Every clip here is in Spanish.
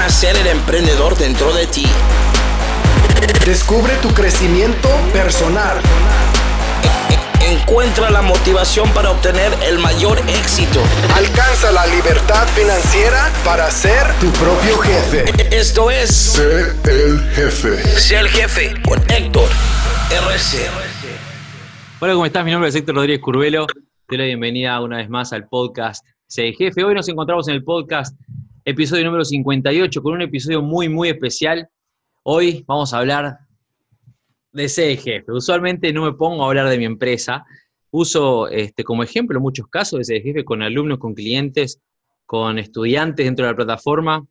nacer el emprendedor dentro de ti. Descubre tu crecimiento personal. Encuentra la motivación para obtener el mayor éxito. Alcanza la libertad financiera para ser tu propio jefe. Esto es Sé el jefe. Sé el jefe con Héctor RC. Hola, ¿cómo estás? Mi nombre es Héctor Rodríguez Curvelo. Te doy la bienvenida una vez más al podcast Sé el Jefe. Hoy nos encontramos en el podcast episodio número 58 con un episodio muy, muy especial. Hoy vamos a hablar de Sé el Jefe. Usualmente no me pongo a hablar de mi empresa. Uso este, como ejemplo muchos casos de Jefe con alumnos, con clientes, con estudiantes dentro de la plataforma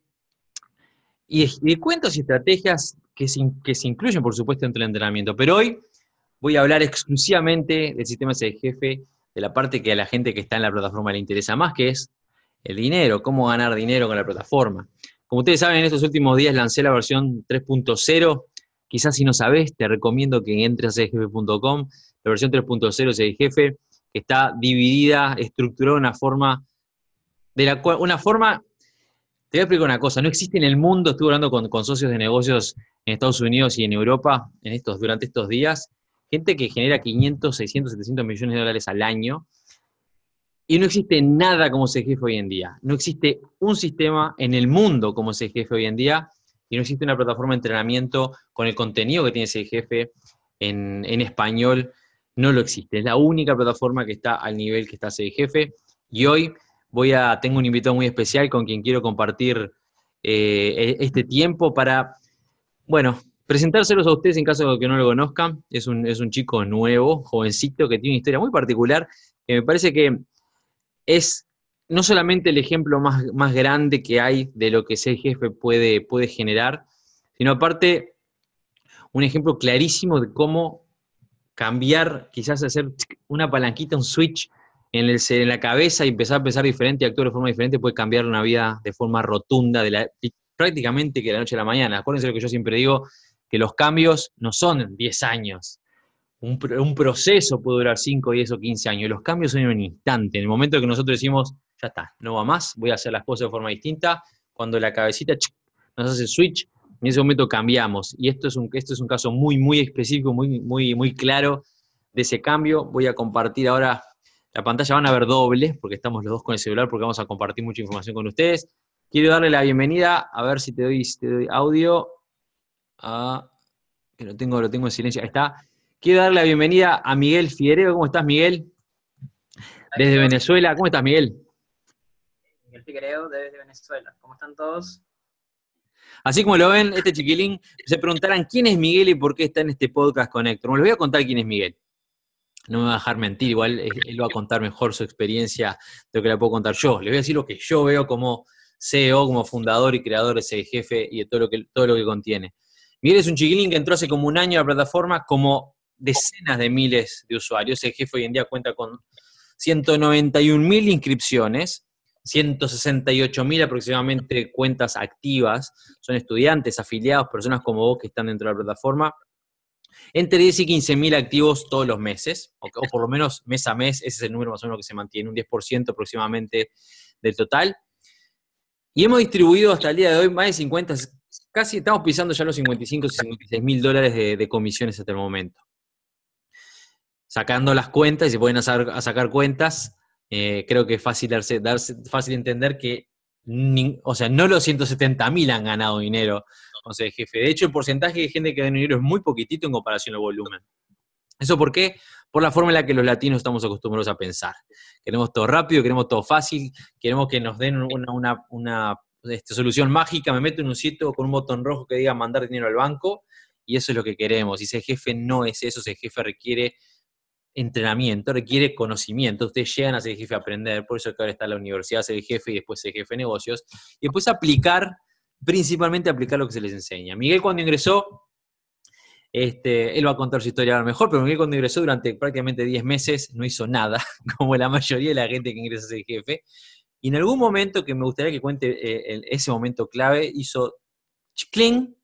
y, y cuentos y estrategias que se, incluyen, por supuesto, dentro del entrenamiento. Pero hoy voy a hablar exclusivamente del sistema de de la parte que a la gente que está en la plataforma le interesa más, que es el dinero, cómo ganar dinero con la plataforma. Como ustedes saben, en estos últimos días lancé la versión 3.0. Quizás si no sabes, te recomiendo que entres a cdjefe.com. La versión 3.0 es jefe, que está dividida, estructurada de una forma, de la cual, una forma, te voy a explicar una cosa, no existe en el mundo, estuve hablando con, con socios de negocios en Estados Unidos y en Europa en estos, durante estos días, gente que genera 500, 600, 700 millones de dólares al año, y no existe nada como jefe hoy en día. No existe un sistema en el mundo como jefe hoy en día, y no existe una plataforma de entrenamiento con el contenido que tiene jefe en, en español. No lo existe. Es la única plataforma que está al nivel que está jefe. Y hoy voy a, tengo un invitado muy especial con quien quiero compartir eh, este tiempo para, bueno, presentárselos a ustedes en caso de que no lo conozcan. Es un, es un chico nuevo, jovencito, que tiene una historia muy particular, que me parece que es no solamente el ejemplo más, más grande que hay de lo que ser jefe puede, puede generar, sino aparte un ejemplo clarísimo de cómo cambiar, quizás hacer una palanquita, un switch en, el, en la cabeza y empezar a pensar diferente y actuar de forma diferente puede cambiar una vida de forma rotunda, de prácticamente que de la noche a la mañana. Acuérdense lo que yo siempre digo, que los cambios no son 10 años. Un, proceso puede durar 5, 10 o 15 años. Los cambios son en un instante. En el momento que nosotros decimos, ya está, no va más, voy a hacer las cosas de forma distinta, cuando la cabecita nos hace switch, en ese momento cambiamos. Y esto es un, esto es un caso muy, muy específico, muy, muy, muy claro de ese cambio. Voy a compartir ahora la pantalla, van a ver doble, porque estamos los dos con el celular, porque vamos a compartir mucha información con ustedes. Quiero darle la bienvenida, a ver si te doy, te doy audio. Ah, que lo tengo, lo tengo en silencio. Ahí está. Quiero darle la bienvenida a Miguel Figueredo. ¿Cómo estás, Miguel? Desde Venezuela. ¿Cómo estás, Miguel? Miguel Figueredo, desde Venezuela. ¿Cómo están todos? Así como lo ven, este chiquilín, se preguntarán quién es Miguel y por qué está en este podcast con Héctor. Bueno, les voy a contar quién es Miguel. No me va a dejar mentir, igual él va a contar mejor su experiencia de lo que la puedo contar yo. Les voy a decir lo que yo veo como CEO, como fundador y creador de ese jefe y de todo lo que, todo lo que contiene. Miguel es un chiquilín que entró hace como un año a la plataforma como decenas de miles de usuarios. El jefe hoy en día cuenta con 191 mil inscripciones, 168 mil aproximadamente cuentas activas. Son estudiantes, afiliados, personas como vos que están dentro de la plataforma. Entre 10 y 15 mil activos todos los meses, o, por lo menos mes a mes, ese es el número más o menos que se mantiene, un 10% aproximadamente del total. Y hemos distribuido hasta el día de hoy más de 50, casi estamos pisando ya los 55 y 56 mil dólares de, de, comisiones hasta el momento. Sacando las cuentas, y se pueden a sacar cuentas, eh, creo que es fácil, darse, fácil entender que, o sea, no los 170 mil han ganado dinero con ser jefe. De hecho, el porcentaje de gente que gana dinero es muy poquitito en comparación al volumen. ¿Eso por qué? Por la forma en la que los latinos estamos acostumbrados a pensar. Queremos todo rápido, queremos todo fácil, queremos que nos den una, una, una este, solución mágica, me meto en un sitio con un botón rojo que diga mandar dinero al banco, y eso es lo que queremos. Y ese jefe no es eso, ese jefe requiere entrenamiento, requiere conocimiento. Ustedes llegan a ser jefe a aprender, por eso que ahora está la universidad, ser jefe y después ser jefe de negocios, y después aplicar, principalmente aplicar lo que se les enseña. Miguel cuando ingresó, este, él va a contar su historia ahora mejor, pero Miguel cuando ingresó durante prácticamente 10 meses no hizo nada, como la mayoría de la gente que ingresa a ser jefe. Y en algún momento que me gustaría que cuente eh, ese momento clave, hizo cling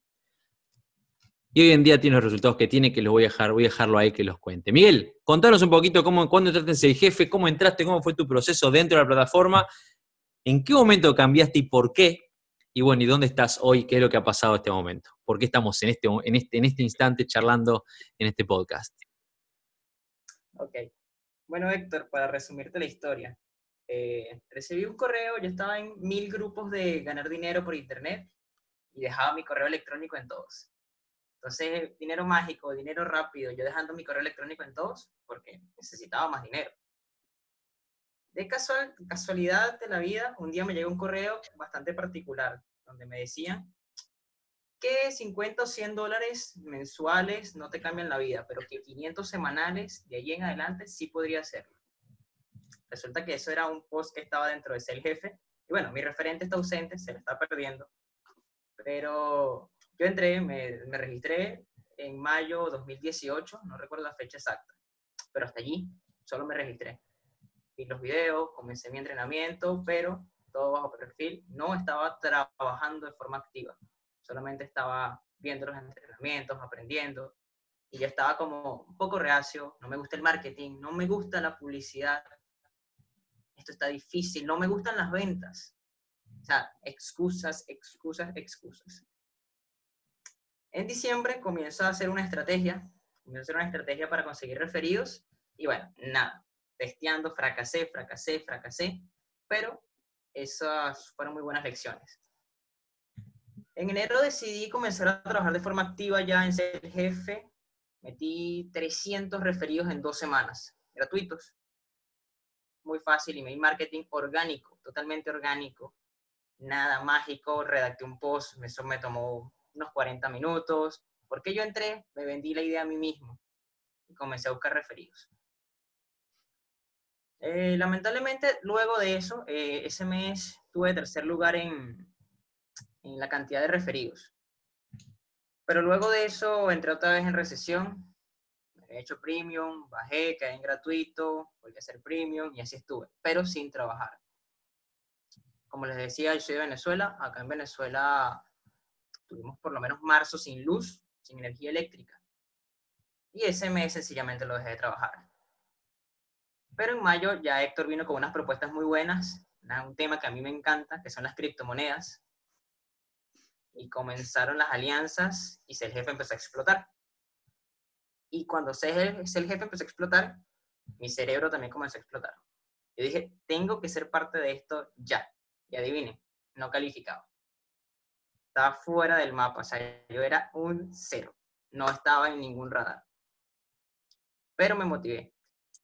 y hoy en día tiene los resultados que tiene, que los voy a dejar, voy a dejarlo ahí que los cuente. Miguel, contanos un poquito cómo, cuándo entraste en jefe, cómo entraste, cómo fue tu proceso dentro de la plataforma, en qué momento cambiaste y por qué, Y bueno, ¿y dónde estás hoy? ¿Qué es lo que ha pasado en este momento? ¿Por qué estamos en este, en este, en este instante charlando en este podcast? Ok. Bueno, Héctor, para resumirte la historia, eh, recibí un correo, yo estaba en mil grupos de ganar dinero por internet y dejaba mi correo electrónico en todos. Entonces, dinero mágico, dinero rápido, yo dejando mi correo electrónico en todos porque necesitaba más dinero. De casual, casualidad de la vida, un día me llegó un correo bastante particular donde me decían que 50 o 100 dólares mensuales no te cambian la vida, pero que 500 semanales de ahí en adelante sí podría hacerlo. Resulta que eso era un post que estaba dentro de ser jefe. Y bueno, mi referente está ausente, se lo está perdiendo. Pero yo entré, me, me registré en mayo 2018, no recuerdo la fecha exacta, pero hasta allí solo me registré. Vi los videos, comencé mi entrenamiento, pero todo bajo perfil. No estaba trabajando de forma activa, solamente estaba viendo los entrenamientos, aprendiendo. Y yo estaba como un poco reacio, no me gusta el marketing, no me gusta la publicidad, esto está difícil, no me gustan las ventas. O sea, excusas, excusas, excusas. En diciembre comienzo a hacer una estrategia, comienzo a hacer una estrategia para conseguir referidos y bueno, nada, testeando, fracasé, fracasé, fracasé, pero esas fueron muy buenas lecciones. En enero decidí comenzar a trabajar de forma activa ya en ser jefe. Metí 300 referidos en dos semanas, gratuitos muy fácil, email marketing orgánico, totalmente orgánico, nada mágico, redacté un post, eso me tomó unos 40 minutos, porque yo entré, me vendí la idea a mí mismo y comencé a buscar referidos. Eh, lamentablemente, luego de eso, eh, ese mes tuve tercer lugar en, en la cantidad de referidos. Pero luego de eso entré otra vez en recesión he hecho premium, bajé, caí en gratuito, volví a hacer premium y así estuve, pero sin trabajar. Como les decía, yo soy de Venezuela. Acá en Venezuela tuvimos por lo menos marzo sin luz, sin energía eléctrica. Y ese mes sencillamente lo dejé de trabajar. Pero en mayo ya Héctor vino con unas propuestas muy buenas, un tema que a mí me encanta, que son las criptomonedas. Y comenzaron las alianzas y el jefe empezó a explotar. Y cuando el jefe empezó a explotar, mi cerebro también comenzó a explotar. Yo dije, tengo que ser parte de esto ya. Y adivinen, no calificaba. Estaba fuera del mapa, o sea, yo era un cero. No estaba en ningún radar. Pero me motivé.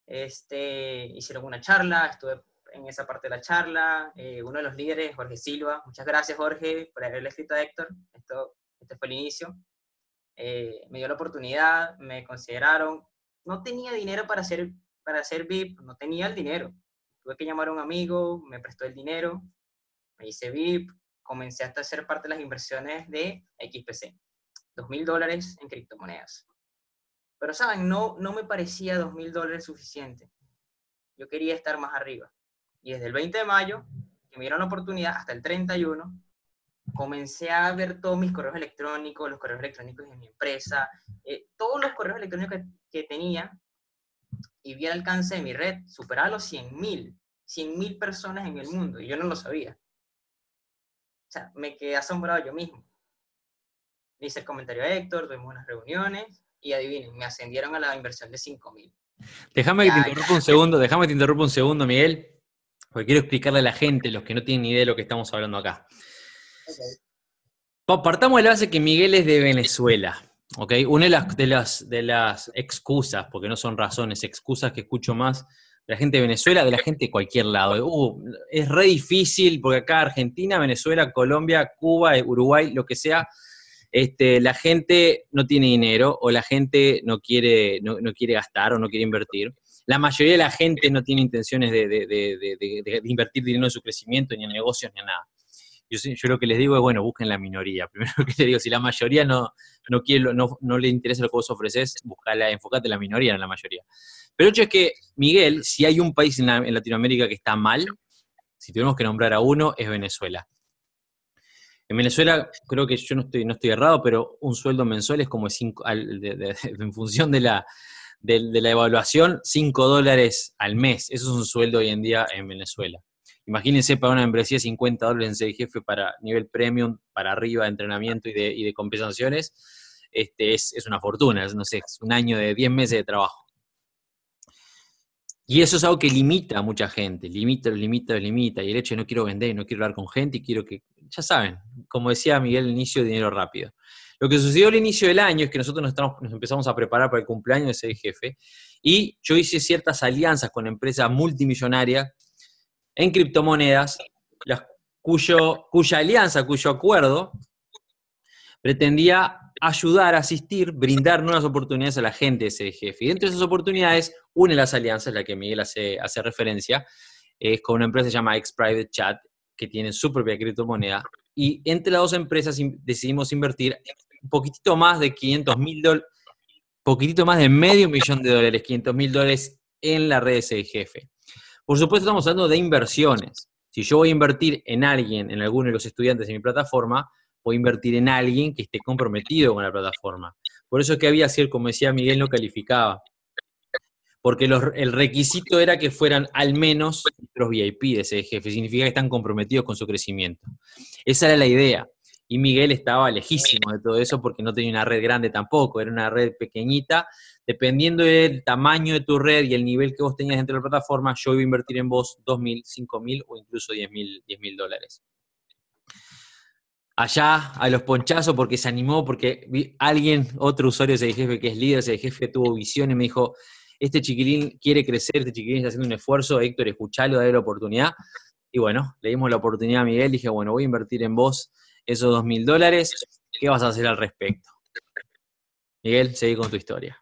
Este, hicieron una charla, estuve en esa parte de la charla. Eh, uno de los líderes, Jorge Silva, muchas gracias Jorge por haberle escrito a Héctor. Esto, este fue el inicio. Eh, me dio la oportunidad, me consideraron. No tenía dinero para hacer, para hacer VIP, no tenía el dinero. Tuve que llamar a un amigo, me prestó el dinero, me hice VIP, comencé a hacer parte de las inversiones de XPC. Dos mil dólares en criptomonedas. Pero, ¿saben? No, no me parecía dos mil dólares suficiente. Yo quería estar más arriba. Y desde el 20 de mayo, que me dieron la oportunidad, hasta el 31, comencé a ver todos mis correos electrónicos, los correos electrónicos de mi empresa, eh, todos los correos electrónicos que, tenía y vi el alcance de mi red, superaba los 100 mil, 100 mil personas en el mundo y yo no lo sabía. O sea, me quedé asombrado yo mismo. Le hice el comentario a Héctor, tuvimos unas reuniones y adivinen, me ascendieron a la inversión de 5 mil. Déjame que te interrumpa un segundo, déjame que te interrumpa un segundo, Miguel, porque quiero explicarle a la gente, los que no tienen ni idea de lo que estamos hablando acá. Partamos de la base que Miguel es de Venezuela. ¿ok? Una de las, de, las, de las excusas, porque no son razones, excusas que escucho más de la gente de Venezuela, de la gente de cualquier lado. Uh, es re difícil, porque acá Argentina, Venezuela, Colombia, Cuba, Uruguay, lo que sea, este, la gente no tiene dinero o la gente no quiere, no, quiere gastar o no quiere invertir. La mayoría de la gente no tiene intenciones de, de invertir dinero en su crecimiento, ni en negocios, ni en nada. Yo, lo que les digo es, bueno, busquen la minoría. Primero que les digo, si la mayoría no, no, quiere, no, no le interesa lo que vos ofreces, buscala, enfocate en la minoría, no en la mayoría. Pero el hecho es que, Miguel, si hay un país en, Latinoamérica que está mal, si tenemos que nombrar a uno, es Venezuela. En Venezuela, creo que yo no estoy, no estoy errado, pero un sueldo mensual es como cinco, en función de la, de, la evaluación, 5 dólares al mes. Eso es un sueldo hoy en día en Venezuela. Imagínense para una membresía 50 dólares en jefe para nivel premium, para arriba de entrenamiento y de, compensaciones, este, es, es, una fortuna, es, no sé, es un año de 10 meses de trabajo. Y eso es algo que limita a mucha gente, limita, limita, limita. Y el hecho de no quiero vender, no quiero hablar con gente y quiero que, ya saben, como decía Miguel al inicio, dinero rápido. Lo que sucedió al inicio del año es que nosotros nos, estamos, nos empezamos a preparar para el cumpleaños de ese jefe y yo hice ciertas alianzas con empresas multimillonarias en criptomonedas, cuya alianza, cuyo acuerdo pretendía ayudar, asistir, brindar nuevas oportunidades a la gente de jefe. Y dentro de esas oportunidades, una de las alianzas, la que Miguel hace, referencia, es con una empresa que se llama X Private Chat, que tiene su propia criptomoneda. Y entre las dos empresas decidimos invertir un poquitito más de 500 mil dólares, poquitito más de medio millón de dólares, 500 mil dólares en la red de jefe. Por supuesto, estamos hablando de inversiones. Si yo voy a invertir en alguien, en alguno de los estudiantes de mi plataforma, voy a invertir en alguien que esté comprometido con la plataforma. Por eso es que había cierto, como decía Miguel, no calificaba. Porque el requisito era que fueran al menos los VIP de ese jefe. Significa que están comprometidos con su crecimiento. Esa era la idea. Y Miguel estaba lejísimo de todo eso porque no tenía una red grande tampoco, era una red pequeñita. Dependiendo del tamaño de tu red y el nivel que vos tenías dentro de la plataforma, yo iba a invertir en vos 2.000, 5.000 o incluso 10.000 10 dólares. Allá a los ponchazos porque se animó, porque alguien, otro usuario ese jefe que es líder, ese jefe tuvo visión y me dijo, este chiquilín quiere crecer, este chiquilín está haciendo un esfuerzo, Héctor, escuchalo, dale la oportunidad. Y bueno, le dimos la oportunidad a Miguel, dije, bueno, voy a invertir en vos esos dos mil dólares, ¿qué vas a hacer al respecto? Miguel, seguí con tu historia.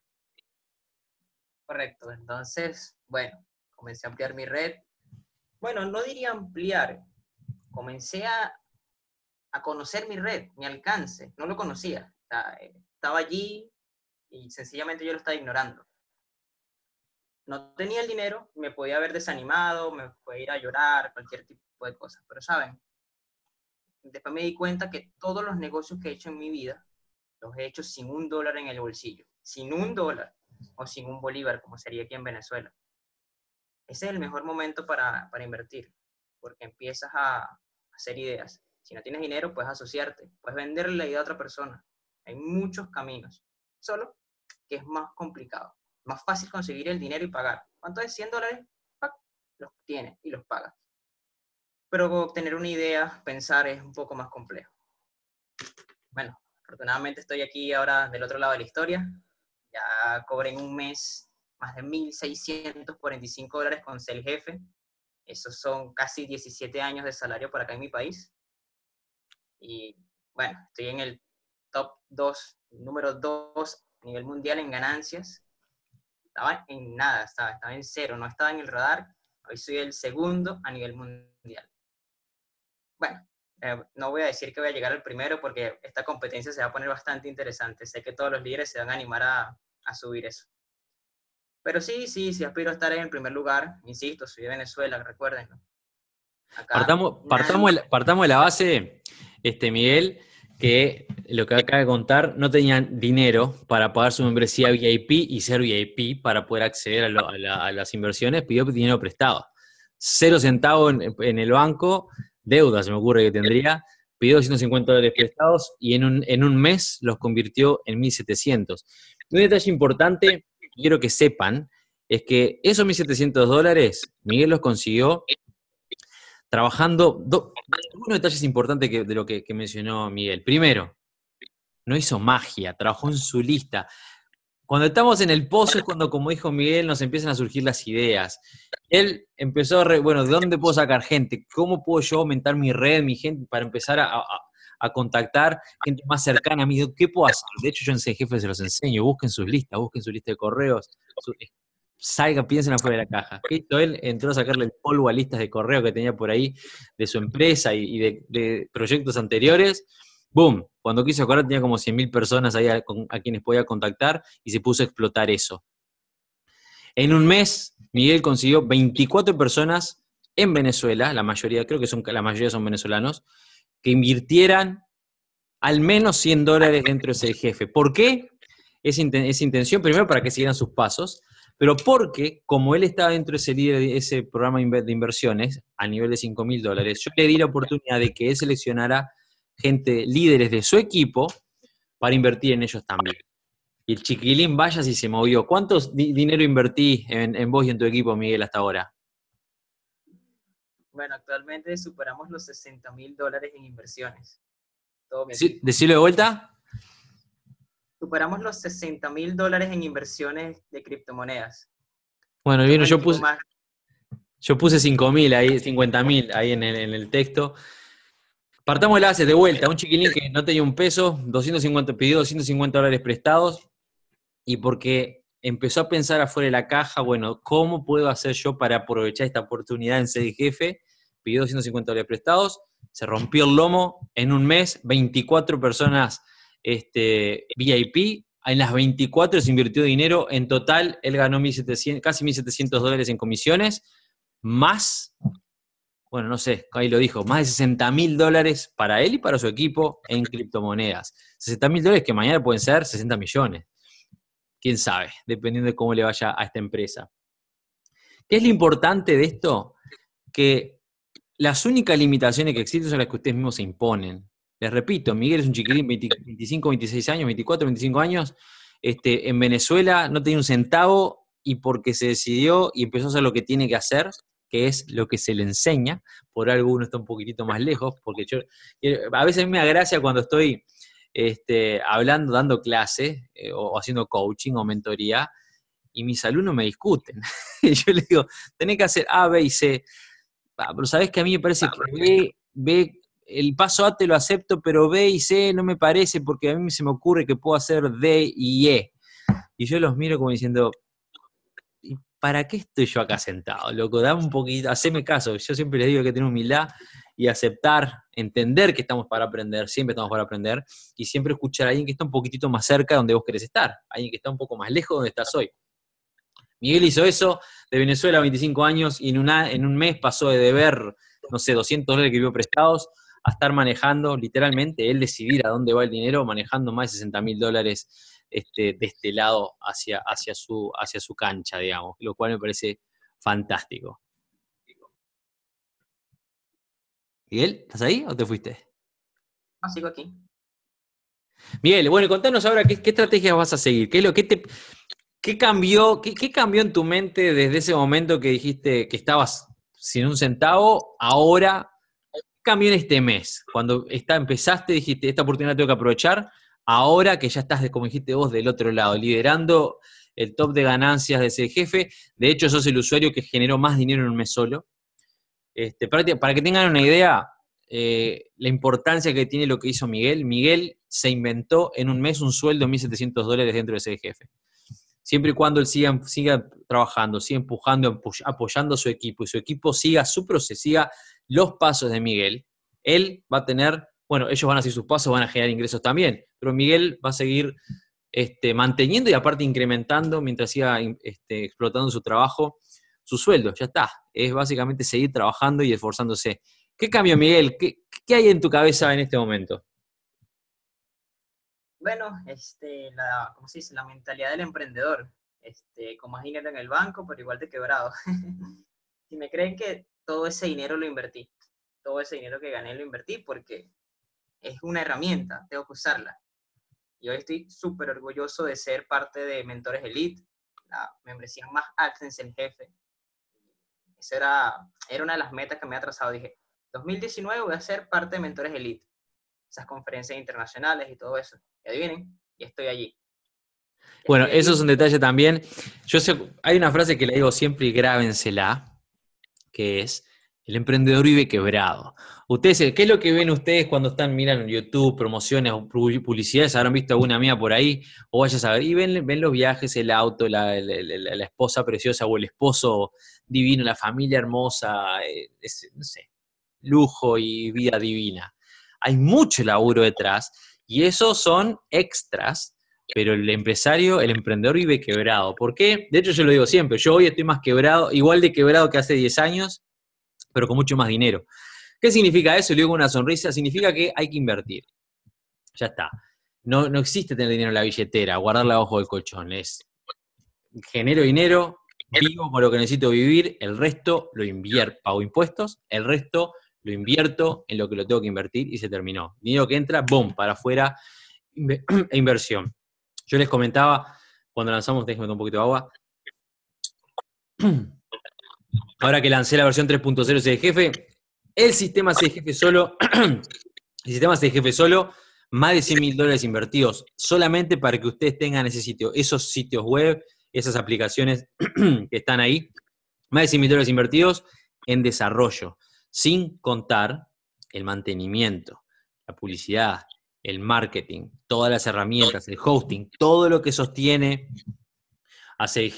Correcto, entonces, bueno, comencé a ampliar mi red. Bueno, no diría ampliar, comencé a, a conocer mi red, mi alcance, no lo conocía. estaba allí y sencillamente yo lo estaba ignorando. No tenía el dinero, me podía haber desanimado, me podía ir a llorar, cualquier tipo de cosas, pero saben, después me di cuenta que todos los negocios que he hecho en mi vida los he hecho sin un dólar en el bolsillo, sin un dólar o sin un bolívar, como sería aquí en Venezuela. Ese es el mejor momento para, para invertir, porque empiezas a, hacer ideas. Si no tienes dinero, puedes asociarte, puedes venderle la idea a otra persona. Hay muchos caminos, solo que es más complicado. Más fácil conseguir el dinero y pagar. ¿Cuánto es? 100 dólares, los tienes y los pagas pero obtener una idea, pensar es un poco más complejo. Bueno, afortunadamente estoy aquí ahora del otro lado de la historia. Ya cobré en un mes más de 1.645 dólares con ser jefe. Esos son casi 17 años de salario por acá en mi país. Y bueno, estoy en el top 2, número 2 a nivel mundial en ganancias. Estaba en nada, estaba, estaba en cero, no estaba en el radar. Hoy soy el segundo a nivel mundial bueno, eh, no voy a decir que voy a llegar al primero porque esta competencia se va a poner bastante interesante. Sé que todos los líderes se van a animar a, subir eso. Pero sí, sí, sí aspiro a estar en el primer lugar. Insisto, soy de Venezuela, recuerden. partamos, partamos, partamos de la base, este, Miguel, que lo que acaba de contar, no tenían dinero para pagar su membresía VIP y ser VIP para poder acceder a, las inversiones, pidió dinero prestado. Cero centavos en el banco, deuda, se me ocurre que tendría, pidió 250 dólares prestados y en un, en un mes los convirtió en 1.700. Un detalle importante, quiero que sepan, es que esos 1.700 dólares, Miguel los consiguió trabajando, dos detalles importantes de lo que, que mencionó Miguel. Primero, no hizo magia, trabajó en su lista. Cuando estamos en el pozo es cuando, como dijo Miguel, nos empiezan a surgir las ideas. Él empezó a, bueno, ¿de dónde puedo sacar gente? ¿Cómo puedo yo aumentar mi red, mi gente, para empezar a, contactar gente más cercana a mí? ¿Qué puedo hacer? De hecho, yo en jefe se los enseño, busquen sus listas, busquen su lista de correos, salgan, piensen afuera de la caja. Él entró a sacarle el polvo a listas de correo que tenía por ahí de su empresa y, de, de proyectos anteriores boom, cuando quiso acordar tenía como 100.000 personas ahí a, quienes podía contactar y se puso a explotar eso. En un mes, Miguel consiguió 24 personas en Venezuela, la mayoría, creo que son, la mayoría son venezolanos, que invirtieran al menos 100 dólares dentro de ese jefe. ¿Por qué? Esa, intención, primero para que siguieran sus pasos, pero porque, como él estaba dentro de ese, líder- ese programa de inversiones, a nivel de 5 mil dólares, yo le di la oportunidad de que él seleccionara gente, líderes de su equipo, para invertir en ellos también. Y el chiquilín vaya si se movió. ¿Cuánto di- dinero invertí en, en vos y en tu equipo, Miguel, hasta ahora? Bueno, actualmente superamos los 60 mil dólares en inversiones. Todo. Decirlo de vuelta. Superamos los 60 mil dólares en inversiones de criptomonedas. Bueno, bien, yo puse, yo puse 5.000 ahí, 50.000 ahí en el, en el texto. Partamos de la base, de vuelta, un chiquilín que no tenía un peso, 250, pidió 250 dólares prestados, y porque empezó a pensar afuera de la caja, bueno, ¿cómo puedo hacer yo para aprovechar esta oportunidad en ser jefe? Pidió 250 dólares prestados, se rompió el lomo, en un mes, 24 personas este, VIP, en las 24 se invirtió dinero, en total él ganó 1.700, casi 1.700 dólares en comisiones, más, bueno, no sé, ahí lo dijo, más de 60 mil dólares para él y para su equipo en criptomonedas. 60 mil dólares que mañana pueden ser 60 millones. Quién sabe, dependiendo de cómo le vaya a esta empresa. ¿Qué es lo importante de esto? Que las únicas limitaciones que existen son las que ustedes mismos se imponen. Les repito, Miguel es un chiquilín, 20 25, 26 años, 24, 25 años, este, en Venezuela no tenía un centavo y porque se decidió y empezó a hacer lo que tiene que hacer, que es lo que se le enseña, por algo uno está un poquitito más lejos, porque yo, eh, a veces a mí me da gracia cuando estoy este, hablando, dando clase, eh, o haciendo coaching o mentoría, y mis alumnos me discuten. y yo les digo, tenés que hacer A, B y C. Ah, pero sabés que a mí me parece que B, B, el paso A te lo acepto, pero B y C no me parece porque a mí se me ocurre que puedo hacer D y E. Y yo los miro como diciendo, ¿y para qué estoy yo acá sentado? Loco, dame un poquito, haceme caso. Yo siempre les digo que tener humildad y aceptar, entender que estamos para aprender, siempre estamos para aprender, y siempre escuchar a alguien que está un poquitito más cerca de donde vos querés estar, alguien que está un poco más lejos de donde estás hoy. Miguel hizo eso de Venezuela a 25 años y en, en un mes pasó de deber, no sé, 200 dólares que vio prestados a estar manejando, literalmente, él decidir a dónde va el dinero, manejando más de 60 mil dólares este, de este lado hacia, hacia, su, hacia su cancha, digamos, lo cual me parece fantástico. Miguel, ¿estás ahí o te fuiste? Ah, sigo aquí. Miguel, bueno, contanos ahora qué, qué estrategias vas a seguir, qué es lo que te, qué cambió, qué, qué cambió en tu mente desde ese momento que dijiste que estabas sin un centavo, ahora, ¿qué cambió en este mes? Cuando está, empezaste, dijiste, esta oportunidad la tengo que aprovechar, ahora que ya estás, como dijiste vos, del otro lado, liderando el top de ganancias de ese jefe, de hecho sos el usuario que generó más dinero en un mes solo. Este, para, que tengan una idea, eh, la importancia que tiene lo que hizo Miguel, Miguel se inventó en un mes un sueldo de 1.700 dólares dentro de ese jefe. Siempre y cuando él siga, siga trabajando, siga empujando, apoyando a su equipo y su equipo siga su proceso, siga los pasos de Miguel, él va a tener, bueno, ellos van a seguir sus pasos, van a generar ingresos también, pero Miguel va a seguir este, manteniendo y aparte incrementando mientras siga este, explotando su trabajo, su sueldo, ya está. Es básicamente seguir trabajando y esforzándose. ¿Qué cambio, Miguel? ¿Qué, ¿Qué, hay en tu cabeza en este momento? Bueno, este, ¿cómo se dice? La mentalidad del emprendedor. Este, con más dinero en el banco, pero igual de quebrado. si me creen que todo ese dinero lo invertí, todo ese dinero que gané lo invertí porque es una herramienta, tengo que usarla. Y hoy estoy súper orgulloso de ser parte de Mentores Elite, la membresía más alta en el jefe. Esa era, era una de las metas que me ha trazado. Dije, 2019 voy a ser parte de Mentores Elite, esas conferencias internacionales y todo eso. Y adivinen, y estoy allí. Bueno, eso es un detalle también. Yo sé, hay una frase que le digo siempre y grábensela, que es, el emprendedor vive quebrado. Ustedes, ¿qué es lo que ven ustedes cuando están, miran YouTube, promociones o publicidades? ¿Habrán visto alguna mía por ahí? O vayas a ver, y ven, ven los viajes, el auto, la, esposa preciosa o el esposo divino, la familia hermosa, es, no sé, lujo y vida divina. Hay mucho laburo detrás y esos son extras, pero el empresario, el emprendedor vive quebrado. ¿Por qué? De hecho, yo lo digo siempre, yo hoy estoy más quebrado, igual de quebrado que hace 10 años, pero con mucho más dinero. ¿Qué significa eso? Digo con una sonrisa, significa que hay que invertir. Ya está. No, no existe tener dinero en la billetera, guardarla abajo del colchón. Es genero dinero, vivo con lo que necesito vivir, el resto lo invierto, pago impuestos, el resto lo invierto en lo que lo tengo que invertir y se terminó. Dinero que entra, boom, para afuera, e inversión. Yo les comentaba cuando lanzamos, déjenme un poquito de agua. Ahora que lancé la versión 3.0 de jefe, el sistema de jefe solo, el sistema de jefe solo, más de 100 mil dólares invertidos solamente para que ustedes tengan ese sitio, esos sitios web, esas aplicaciones que están ahí, más de 100 mil dólares invertidos en desarrollo, sin contar el mantenimiento, la publicidad, el marketing, todas las herramientas, el hosting, todo lo que sostiene a el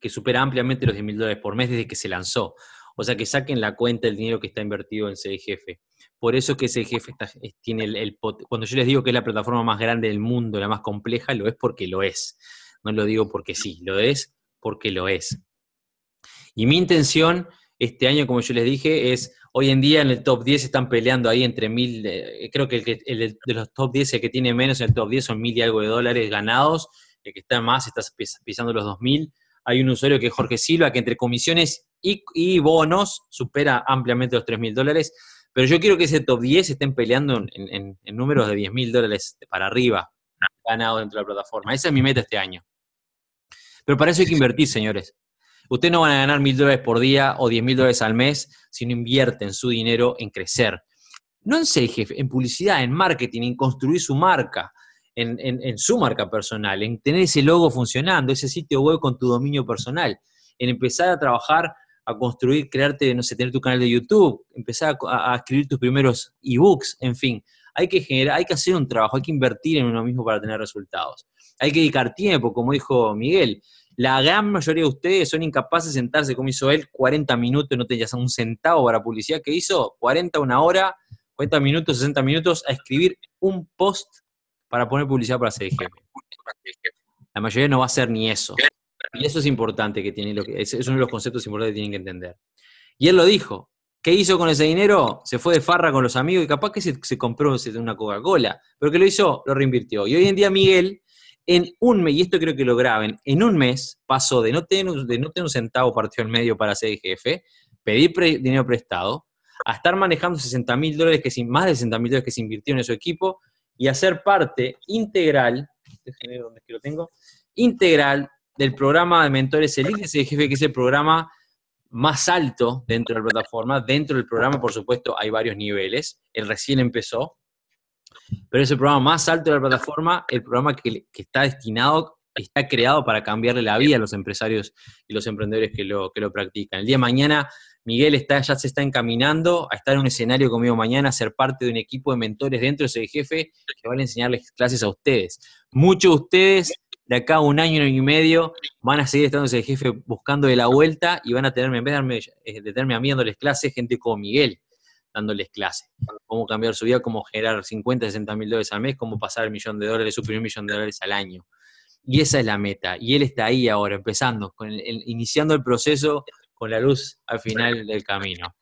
que supera ampliamente los 10 mil dólares por mes desde que se lanzó. O sea, que saquen la cuenta del dinero que está invertido en jefe. Por eso que ese jefe tiene el, Cuando yo les digo que es la plataforma más grande del mundo, la más compleja, lo es porque lo es. No lo digo porque sí, lo es porque lo es. Y mi intención este año, como yo les dije, es hoy en día en el top 10 están peleando ahí entre mil, eh, creo que el, de los top 10, el que tiene menos en el top 10 son mil y algo de dólares ganados, el que está más está pisando los 2000. Hay un usuario que es Jorge Silva, que entre comisiones y, bonos supera ampliamente los 3 mil dólares. Pero yo quiero que ese top 10 estén peleando en, números de 10 mil dólares para arriba, ganado dentro de la plataforma. Esa es mi meta este año. Pero para eso hay que invertir, señores. Ustedes no van a ganar mil dólares por día o 10 mil dólares al mes si no invierten su dinero en crecer. No en ser jefe, en publicidad, en marketing, en construir su marca, en, su marca personal, en tener ese logo funcionando, ese sitio web con tu dominio personal, en empezar a trabajar, a construir, crearte, no sé, tener tu canal de YouTube, empezar a, escribir tus primeros ebooks, en fin. Hay que generar, hay que hacer un trabajo, hay que invertir en uno mismo para tener resultados. Hay que dedicar tiempo, como dijo Miguel. La gran mayoría de ustedes son incapaces de sentarse, como hizo él, 40 minutos, no tenías un centavo para publicidad. ¿Qué hizo? 40, una hora, 40 minutos, 60 minutos a escribir un post para poner publicidad para ser jefe. La mayoría no va a hacer ni eso. Y eso es importante que tiene, es uno de los conceptos importantes que tienen que entender. Y él lo dijo. ¿Qué hizo con ese dinero? Se fue de farra con los amigos y capaz que se, se compró una Coca-Cola. Pero que lo hizo, lo reinvirtió. Y hoy en día Miguel en un mes, y esto creo que lo graben, en un mes pasó de no tener, de no tener un centavo partido en medio para ser jefe, pedir dinero prestado, a estar manejando 60 mil dólares, que más de 60 mil dólares que se invirtió en su equipo, y a ser parte integral, donde que lo tengo, integral del programa de mentores el índice de jefe, que es el programa más alto dentro de la plataforma. Dentro del programa, por supuesto, hay varios niveles. Él recién empezó, pero es el programa más alto de la plataforma, el programa que, está destinado, está creado para cambiarle la vida a los empresarios y los emprendedores que lo, que lo practican. El día de mañana, Miguel está, ya se está encaminando a estar en un escenario conmigo mañana, a ser parte de un equipo de mentores dentro de ese jefe que van a enseñarles clases a ustedes. Muchos de ustedes de acá a un año, un y medio, van a seguir estando ese jefe buscando de la vuelta y van a tenerme, en vez de, darme, eh, de tenerme a mí dándoles clases, gente como Miguel, dándoles clases. Cómo cambiar su vida, cómo generar 50, 60 mil dólares al mes, cómo pasar el millón de dólares, su primer millón de dólares al año. Y esa es la meta. Y él está ahí ahora, empezando, con iniciando el proceso con la luz al final del camino.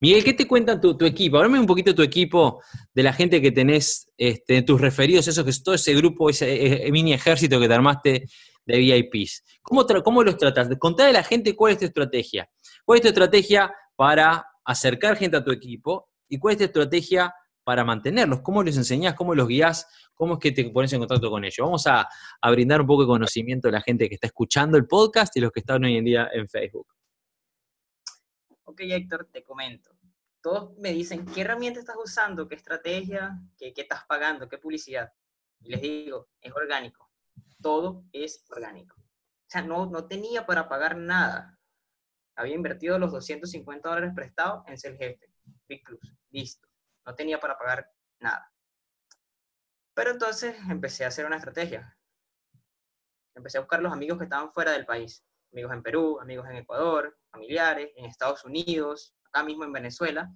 Miguel, ¿qué te cuenta tu, equipo? Háblame un poquito de tu equipo, de la gente que tenés, este, tus referidos, esos que todo ese grupo, ese, mini ejército que te armaste de VIPs. ¿Cómo, ¿Cómo los tratas? Contá a la gente cuál es tu estrategia. ¿Cuál es tu estrategia para acercar gente a tu equipo y cuál es tu estrategia para mantenerlos, cómo les enseñás, cómo los guías, cómo es que te pones en contacto con ellos. Vamos a, brindar un poco de conocimiento a la gente que está escuchando el podcast y los que están hoy en día en Facebook. Ok, Héctor, te comento. Todos me dicen, ¿qué herramienta estás usando? ¿Qué estrategia? ¿Qué, qué estás pagando? ¿Qué publicidad? Y les digo, es orgánico. Todo es orgánico. O sea, no, no tenía para pagar nada había invertido los 250 dólares prestados en ser jefe, Big Plus, listo. No tenía para pagar nada. Pero entonces empecé a hacer una estrategia. Empecé a buscar los amigos que estaban fuera del país. Amigos en Perú, amigos en Ecuador, familiares, en Estados Unidos, acá mismo en Venezuela.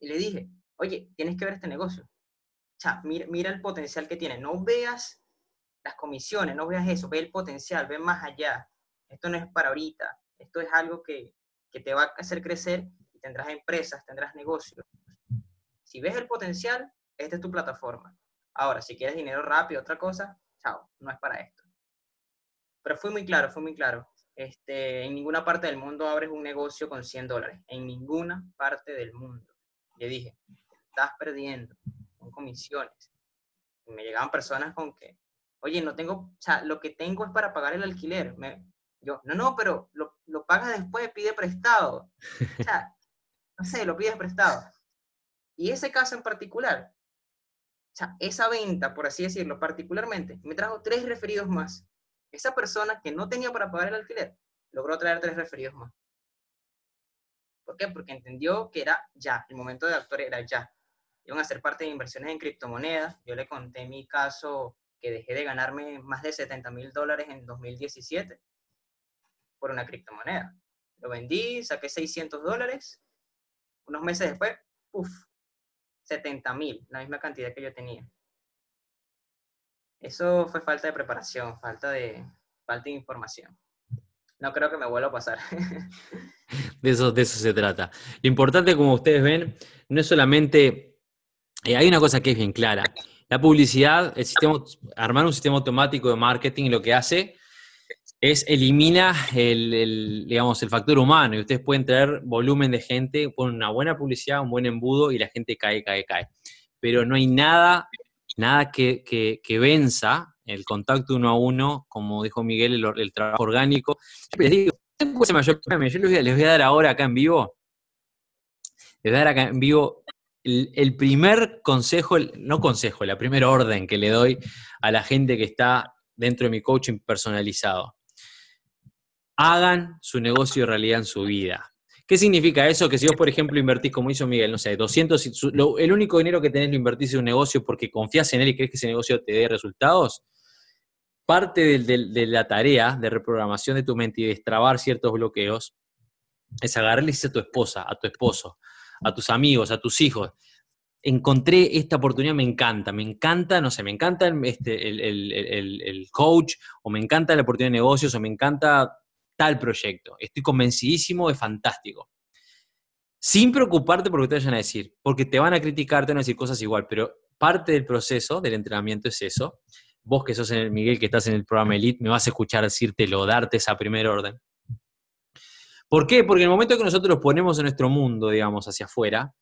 Y le dije, oye, tienes que ver este negocio. O mira, mira el potencial que tiene. No veas las comisiones, no veas eso, ve el potencial, ve más allá. Esto no es para ahorita, esto es algo que, te va a hacer crecer y tendrás empresas, tendrás negocios. Si ves el potencial, esta es tu plataforma. Ahora, si quieres dinero rápido, otra cosa, chao, no es para esto. pero fue muy claro, fue muy claro. Este, en ninguna parte del mundo abres un negocio con 100 dólares, en ninguna parte del mundo. Le dije, estás perdiendo con comisiones. Y me llegaban personas con que, oye, no tengo, o sea, lo que tengo es para pagar el alquiler. Me, yo, no, no, pero lo, lo pagas después, pide prestado. O sea, no sé, lo pides prestado. Y ese caso en particular, o sea, esa venta, por así decirlo, particularmente, me trajo tres referidos más. Esa persona que no tenía para pagar el alquiler, logró traer tres referidos más. ¿Por qué? Porque entendió que era ya, el momento de actuar era ya. Iban a ser parte de inversiones en criptomonedas. Yo le conté mi caso que dejé de ganarme más de 70 mil dólares en 2017 por una criptomoneda. Lo vendí, saqué 600 dólares. Unos meses después, uff, 70 mil, la misma cantidad que yo tenía. Eso fue falta de preparación, falta de, falta de información. No creo que me vuelva a pasar. de, eso, de eso se trata. Lo importante, como ustedes ven, no es solamente... Eh, hay una cosa que es bien clara. La publicidad, el sistema, armar un sistema automático de marketing lo que hace es elimina el, digamos, el factor humano y ustedes pueden tener volumen de gente, ponen una buena publicidad, un buen embudo y la gente cae, cae, cae. Pero no hay nada, nada que, que, venza el contacto uno a uno, como dijo Miguel, el, trabajo orgánico. Les digo, yo les voy, a, les voy a dar ahora acá en vivo, les voy a dar acá en vivo el, primer consejo, no consejo, la primera orden que le doy a la gente que está dentro de mi coaching personalizado hagan su negocio realidad en su vida. ¿Qué significa eso? Que si vos, por ejemplo, invertís, como hizo Miguel, no sé, 200, el único dinero que tenés lo invertís en un negocio porque confías en él y crees que ese negocio te dé resultados, parte de, la tarea de reprogramación de tu mente y destrabar ciertos bloqueos es agarrarle a tu esposa, a tu esposo, a tus amigos, a tus hijos. Encontré esta oportunidad, me encanta, me encanta, no sé, me encanta este, el coach, o me encanta la oportunidad de negocios, o me encanta tal proyecto. Estoy convencidísimo, es fantástico. Sin preocuparte por lo que te vayan a decir, porque te van a criticar, te van a decir cosas igual, pero parte del proceso del entrenamiento es eso. Vos que sos en el Miguel, que estás en el programa Elite, me vas a escuchar decírtelo, darte esa primera orden. ¿Por qué? Porque en el momento que nosotros ponemos en nuestro mundo, digamos, hacia afuera,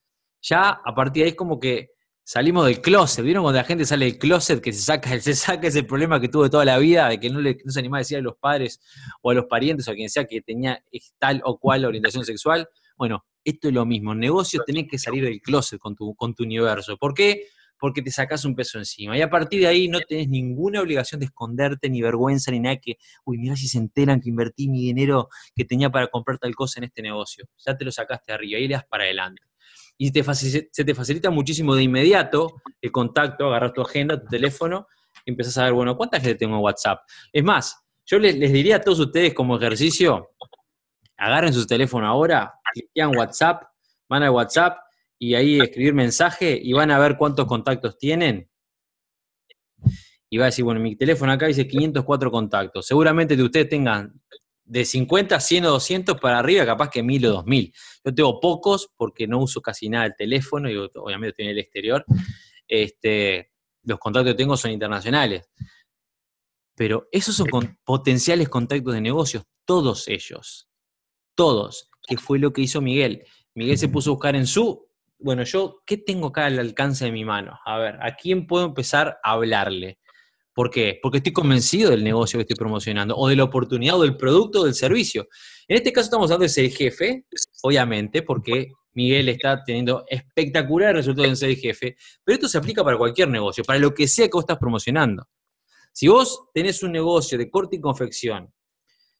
ya a partir de ahí es como que salimos del closet. ¿Vieron cuando la gente sale del closet que se saca, se saca ese problema que tuvo toda la vida, de que no, le, no se animaba a decir a los padres o a los parientes o a quien sea que tenía tal o cual orientación sexual? Bueno, esto es lo mismo. En negocio tenés que salir del closet con tu, con tu universo. ¿Por qué? Porque te sacas un peso encima. Y a partir de ahí no tenés ninguna obligación de esconderte, ni vergüenza, ni nada que, uy, mira si se enteran que invertí mi dinero que tenía para comprar tal cosa en este negocio. Ya te lo sacaste arriba y le das para adelante y se te facilita muchísimo de inmediato el contacto, agarras tu agenda, tu teléfono, y empezás a ver, bueno, ¿cuánta gente tengo en WhatsApp? Es más, yo les, diría a todos ustedes como ejercicio, agarren su teléfono ahora, cliquean WhatsApp, van a WhatsApp y ahí escribir mensaje y van a ver cuántos contactos tienen. Y va a decir, bueno, mi teléfono acá dice 504 contactos. Seguramente de ustedes tengan de 50, 100 o 200 para arriba, capaz que 1000 o 2000. Yo tengo pocos porque no uso casi nada el teléfono y obviamente en el exterior. Este, los contactos que tengo son internacionales. Pero esos son potenciales contactos de negocios, todos ellos. Todos. Que fue lo que hizo Miguel. Miguel se puso a buscar en su. Bueno, yo, ¿qué tengo acá al alcance de mi mano? A ver, ¿a quién puedo empezar a hablarle? ¿Por qué? Porque estoy convencido del negocio que estoy promocionando, o de la oportunidad, o del producto, o del servicio. En este caso estamos hablando de ser jefe, obviamente, porque Miguel está teniendo espectacular resultados en ser jefe, pero esto se aplica para cualquier negocio, para lo que sea que vos estás promocionando. Si vos tenés un negocio de corte y confección,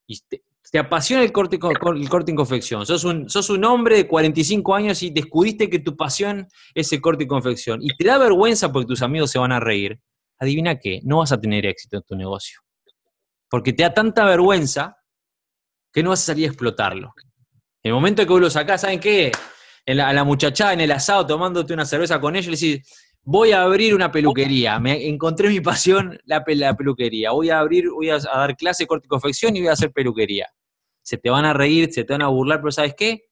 y te, apasiona el corte, el corte y confección, sos un, sos un hombre de 45 años y descubriste que tu pasión es el corte y confección, y te da vergüenza porque tus amigos se van a reír, adivina qué, no vas a tener éxito en tu negocio. Porque te da tanta vergüenza que no vas a salir a explotarlo. En el momento que vos lo sacás, ¿saben qué? En la, a la muchachada en el asado tomándote una cerveza con ellos, le decís, voy a abrir una peluquería. Me encontré mi pasión, la, la peluquería. Voy a abrir, voy a, dar clase de corte y confección y voy a hacer peluquería. Se te van a reír, se te van a burlar, pero ¿sabes qué?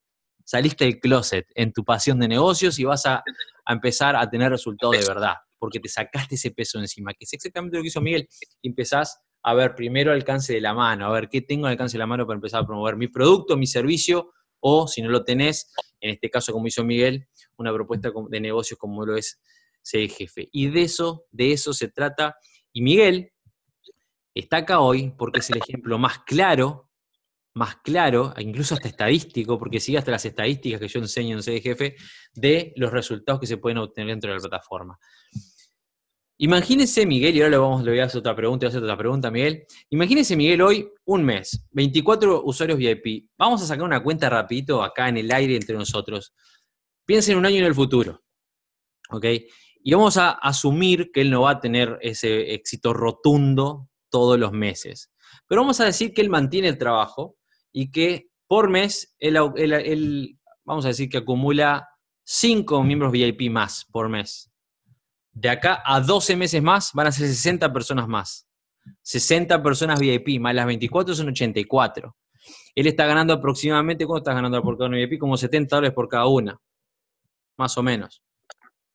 Saliste del closet en tu pasión de negocios y vas a, a empezar a tener resultados de verdad porque te sacaste ese peso encima, que es exactamente lo que hizo Miguel, empezás a ver, primero alcance de la mano, a ver qué tengo al alcance de la mano para empezar a promover mi producto, mi servicio, o si no lo tenés, en este caso, como hizo Miguel, una propuesta de negocio como lo es jefe. Y de eso, de eso se trata. Y Miguel está acá hoy porque es el ejemplo más claro más claro, incluso hasta estadístico, porque sigue hasta las estadísticas que yo enseño en CDGF, de los resultados que se pueden obtener dentro de la plataforma. Imagínese, Miguel, y ahora le, vamos, voy a hacer otra pregunta, voy a hacer otra pregunta, Miguel. Imagínese, Miguel, hoy un mes, 24 usuarios VIP. Vamos a sacar una cuenta rapidito acá en el aire entre nosotros. Piensen en un año en el futuro, ¿ok? Y vamos a asumir que él no va a tener ese éxito rotundo todos los meses. Pero vamos a decir que él mantiene el trabajo, y que por mes él, vamos a decir que acumula 5 miembros VIP más por mes. De acá a 12 meses más van a ser 60 personas más. 60 personas VIP, más las 24 son 84. Él está ganando aproximadamente, ¿cuánto está ganando por cada uno VIP? Como 70 dólares por cada una. Más o menos.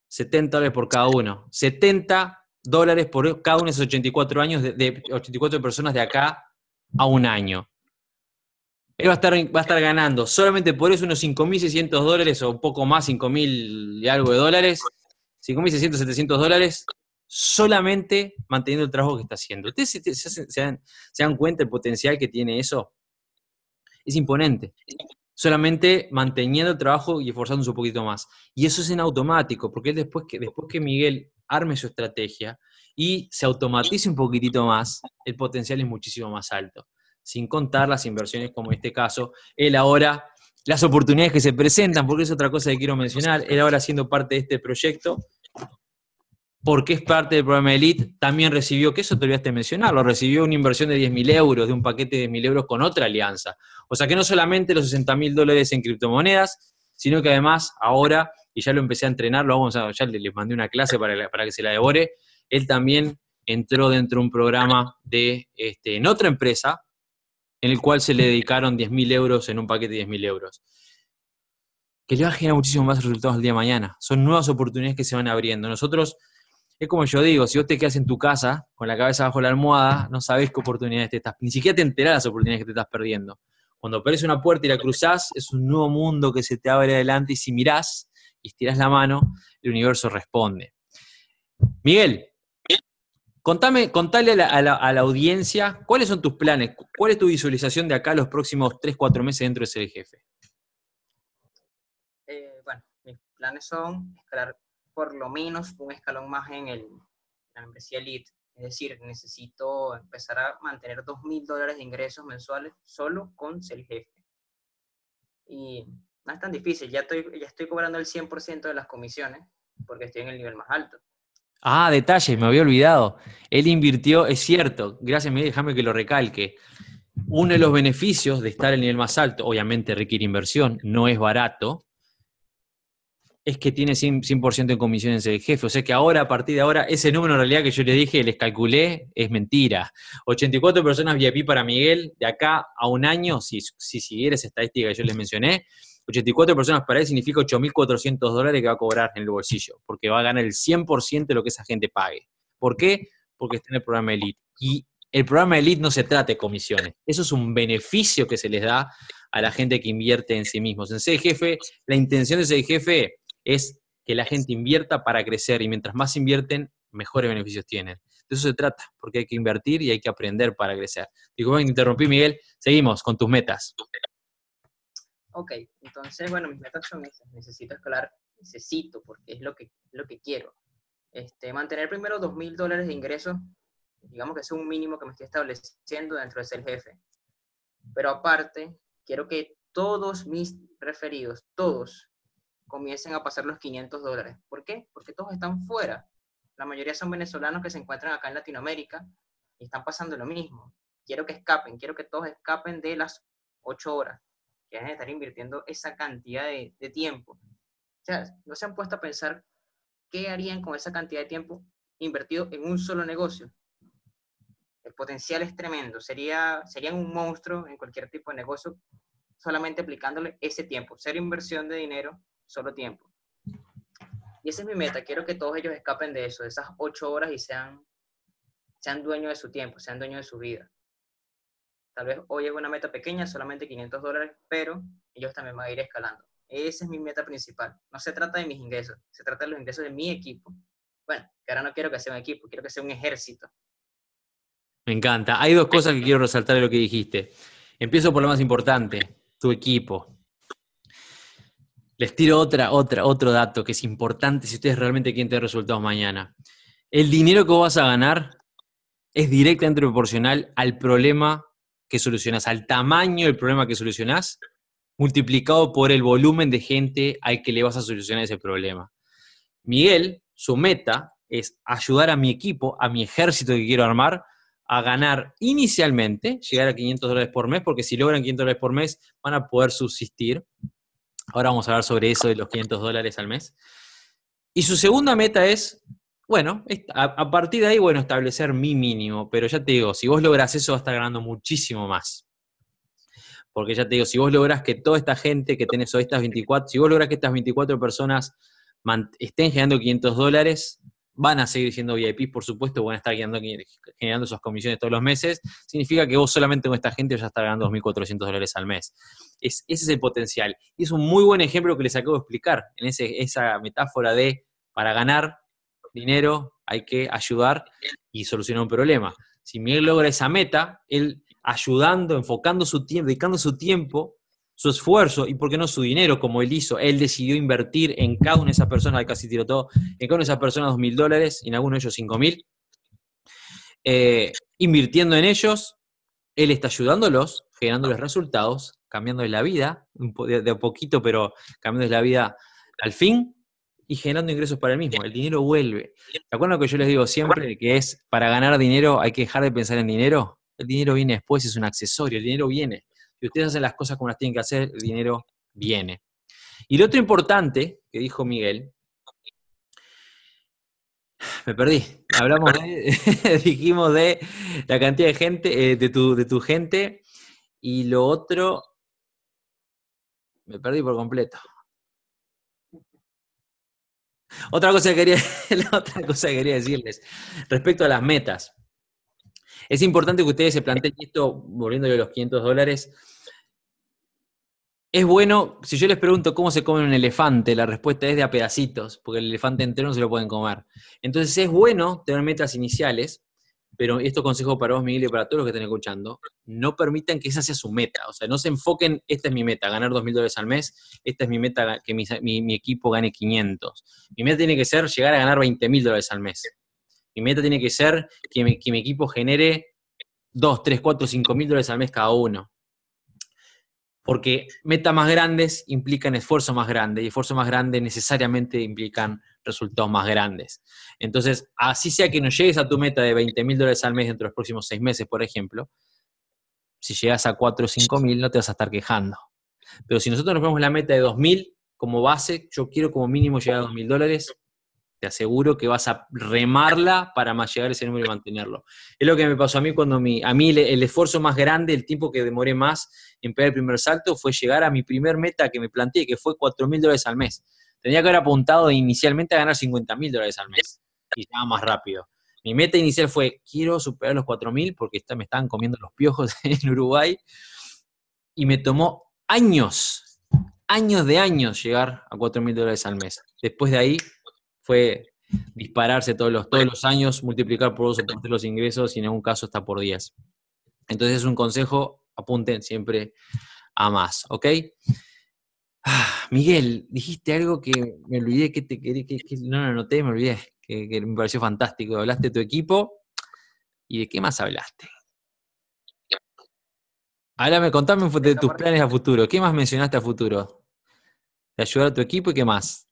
70 dólares por cada uno. 70 dólares por cada uno de esos 84 años, de 84 personas de acá a un año él va a estar, ganando solamente por eso unos 5.600 dólares o un poco más, 5.000 y algo de dólares, 5.600, 700 dólares, solamente manteniendo el trabajo que está haciendo. ¿Ustedes se, dan, cuenta del potencial que tiene eso? Es imponente. Solamente manteniendo el trabajo y esforzándose un poquito más. Y eso es en automático, porque él después que, después que Miguel arme su estrategia y se automatice un poquitito más, el potencial es muchísimo más alto sin contar las inversiones como en este caso. Él ahora, las oportunidades que se presentan, porque es otra cosa que quiero mencionar, él ahora siendo parte de este proyecto, porque es parte del programa Elite, también recibió, que eso te olvidaste de mencionarlo, recibió una inversión de 10.000 euros, de un paquete de 10.000 euros con otra alianza. O sea que no solamente los 60.000 dólares en criptomonedas, sino que además ahora, y ya lo empecé a entrenar, lo vamos a, ya les mandé una clase para, para que se la devore, él también entró dentro de un programa de, este, en otra empresa, en el cual se le dedicaron 10.000 euros en un paquete de 10.000 euros. Que le va a generar muchísimo más resultados el día de mañana. Son nuevas oportunidades que se van abriendo. Nosotros, es como yo digo, si vos te quedas en tu casa con la cabeza bajo la almohada, no sabés qué oportunidades te estás, ni siquiera te enterás las oportunidades que te estás perdiendo. Cuando aparece una puerta y la cruzás, es un nuevo mundo que se te abre adelante y si mirás y estirás la mano, el universo responde. Miguel, Contame, contale a la, audiencia cuáles son tus planes, cuál es tu visualización de acá los próximos 3, 4 meses dentro de ser jefe. Eh, bueno, mis planes son escalar por lo menos un escalón más en, el, la membresía Elite. Es decir, necesito empezar a mantener 2.000 dólares de ingresos mensuales solo con ser jefe. Y no es tan difícil, ya estoy, ya estoy cobrando el 100% de las comisiones porque estoy en el nivel más alto. Ah, detalle, me había olvidado. Él invirtió, es cierto, gracias Miguel, déjame que lo recalque. Uno de los beneficios de estar en el nivel más alto, obviamente requiere inversión, no es barato, es que tiene 100%, de comisiones el jefe. O sea que ahora, a partir de ahora, ese número en realidad que yo les dije, les calculé, es mentira. 84 personas VIP para Miguel, de acá a un año, si, si siguiera esa estadística que yo les mencioné, 84 personas para él significa 8.400 dólares que va a cobrar en el bolsillo, porque va a ganar el 100% de lo que esa gente pague. ¿Por qué? Porque está en el programa Elite. Y el programa Elite no se trata de comisiones. Eso es un beneficio que se les da a la gente que invierte en sí mismos. En jefe, la intención de ese jefe es que la gente invierta para crecer y mientras más invierten, mejores beneficios tienen. De eso se trata, porque hay que invertir y hay que aprender para crecer. Digo, me interrumpí, Miguel. Seguimos con tus metas. Ok, entonces, bueno, mis metas son esas. Necesito escalar, necesito, porque es lo que, lo que quiero. Este, mantener primero dos mil dólares de ingresos, digamos que es un mínimo que me estoy estableciendo dentro de ser jefe. Pero aparte, quiero que todos mis referidos, todos, comiencen a pasar los 500 dólares. ¿Por qué? Porque todos están fuera. La mayoría son venezolanos que se encuentran acá en Latinoamérica y están pasando lo mismo. Quiero que escapen, quiero que todos escapen de las 8 horas que a estar invirtiendo esa cantidad de, tiempo. O sea, no se han puesto a pensar qué harían con esa cantidad de tiempo invertido en un solo negocio. El potencial es tremendo. Sería, serían un monstruo en cualquier tipo de negocio solamente aplicándole ese tiempo. Ser inversión de dinero, solo tiempo. Y esa es mi meta. Quiero que todos ellos escapen de eso, de esas ocho horas y sean sean dueños de su tiempo, sean dueños de su vida. Tal vez hoy es una meta pequeña, solamente 500 dólares, pero ellos también van a ir escalando. Esa es mi meta principal. No se trata de mis ingresos, se trata de los ingresos de mi equipo. Bueno, que ahora no quiero que sea un equipo, quiero que sea un ejército. Me encanta. Hay dos cosas que quiero resaltar de lo que dijiste. Empiezo por lo más importante, tu equipo. Les tiro otra, otra, otro dato que es importante si ustedes realmente quieren tener resultados mañana. El dinero que vos vas a ganar es directamente proporcional al problema que solucionas, al tamaño del problema que solucionás, multiplicado por el volumen de gente al que le vas a solucionar ese problema. Miguel, su meta es ayudar a mi equipo, a mi ejército que quiero armar, a ganar inicialmente, llegar a 500 dólares por mes, porque si logran 500 dólares por mes van a poder subsistir. Ahora vamos a hablar sobre eso de los 500 dólares al mes. Y su segunda meta es, bueno, a, partir de ahí, bueno, establecer mi mínimo, pero ya te digo, si vos logras eso, vas a estar ganando muchísimo más. Porque ya te digo, si vos logras que toda esta gente que tenés hoy, estas 24, si vos logras que estas 24 personas estén generando 500 dólares, van a seguir siendo VIP, por supuesto, van a estar generando, generando esas comisiones todos los meses, significa que vos solamente con esta gente ya estás ganando 2.400 dólares al mes. Es, ese es el potencial. Y es un muy buen ejemplo que les acabo de explicar, en esa metáfora de para ganar dinero hay que ayudar y solucionar un problema. Si Miguel logra esa meta, él ayudando, enfocando su tiempo, dedicando su tiempo, su esfuerzo y, por qué no, su dinero, como él hizo. Él decidió invertir en cada una de esas personas, casi tiró todo, en cada una de esas personas dos mil dólares, y en algunos de ellos cinco mil. Eh, invirtiendo en ellos, él está ayudándolos, generándoles resultados, cambiándoles la vida, de a poquito, pero cambiándoles la vida al fin y generando ingresos para él mismo. El dinero vuelve. ¿Se acuerdan lo que yo les digo siempre? Que es para ganar dinero hay que dejar de pensar en dinero. El dinero viene después, es un accesorio, el dinero viene. Si ustedes hacen las cosas como las tienen que hacer, el dinero viene. Y lo otro importante que dijo Miguel, me perdí. Hablamos de, dijimos de la cantidad de gente, eh, de, tu, de tu gente, y lo otro, me perdí por completo. Otra cosa que quería, otra cosa que quería decirles, respecto a las metas. Es importante que ustedes se planteen esto, volviéndole a los 500 dólares, es bueno, si yo les pregunto cómo se come un elefante, la respuesta es de a pedacitos, porque el elefante entero no se lo pueden comer. Entonces es bueno tener metas iniciales, pero esto consejo para vos, Miguel, y para todos los que estén escuchando, no permitan que esa sea su meta. O sea, no se enfoquen, esta es mi meta, ganar 2.000 dólares al mes, esta es mi meta, que mi, equipo gane 500. Mi meta tiene que ser llegar a ganar 20.000 dólares al mes. Mi meta tiene que ser que mi, que mi equipo genere 2, 3, 4, 5.000 dólares al mes cada uno porque metas más grandes implican esfuerzo más grande y esfuerzo más grande necesariamente implican resultados más grandes. Entonces, así sea que no llegues a tu meta de 20 mil dólares al mes dentro de los próximos seis meses, por ejemplo, si llegas a 4 o 5 mil no te vas a estar quejando. Pero si nosotros nos ponemos la meta de 2 mil como base, yo quiero como mínimo llegar a 2 mil dólares, te aseguro que vas a remarla para más llegar a ese número y mantenerlo. Es lo que me pasó a mí cuando a mí el, esfuerzo más grande, el tiempo que demoré más en pegar el primer salto fue llegar a mi primer meta que me planteé, que fue 4 mil dólares al mes. Tenía que haber apuntado inicialmente a ganar 50 mil dólares al mes y estaba más rápido. Mi meta inicial fue, quiero superar los 4 mil porque me estaban comiendo los piojos en Uruguay y me tomó años, años de años llegar a 4 mil dólares al mes. Después de ahí fue dispararse todos los, todos los años, multiplicar por dos o por los ingresos y en algún caso está por 10. Entonces es un consejo, apunten siempre a más, ¿ok? Ah, Miguel, dijiste algo que me olvidé que te que, que, no lo anoté, me olvidé, que, me pareció fantástico. Hablaste de tu equipo y de qué más hablaste. Háblame, contame de tus planes a futuro. ¿Qué más mencionaste a futuro? De ayudar a tu equipo y qué más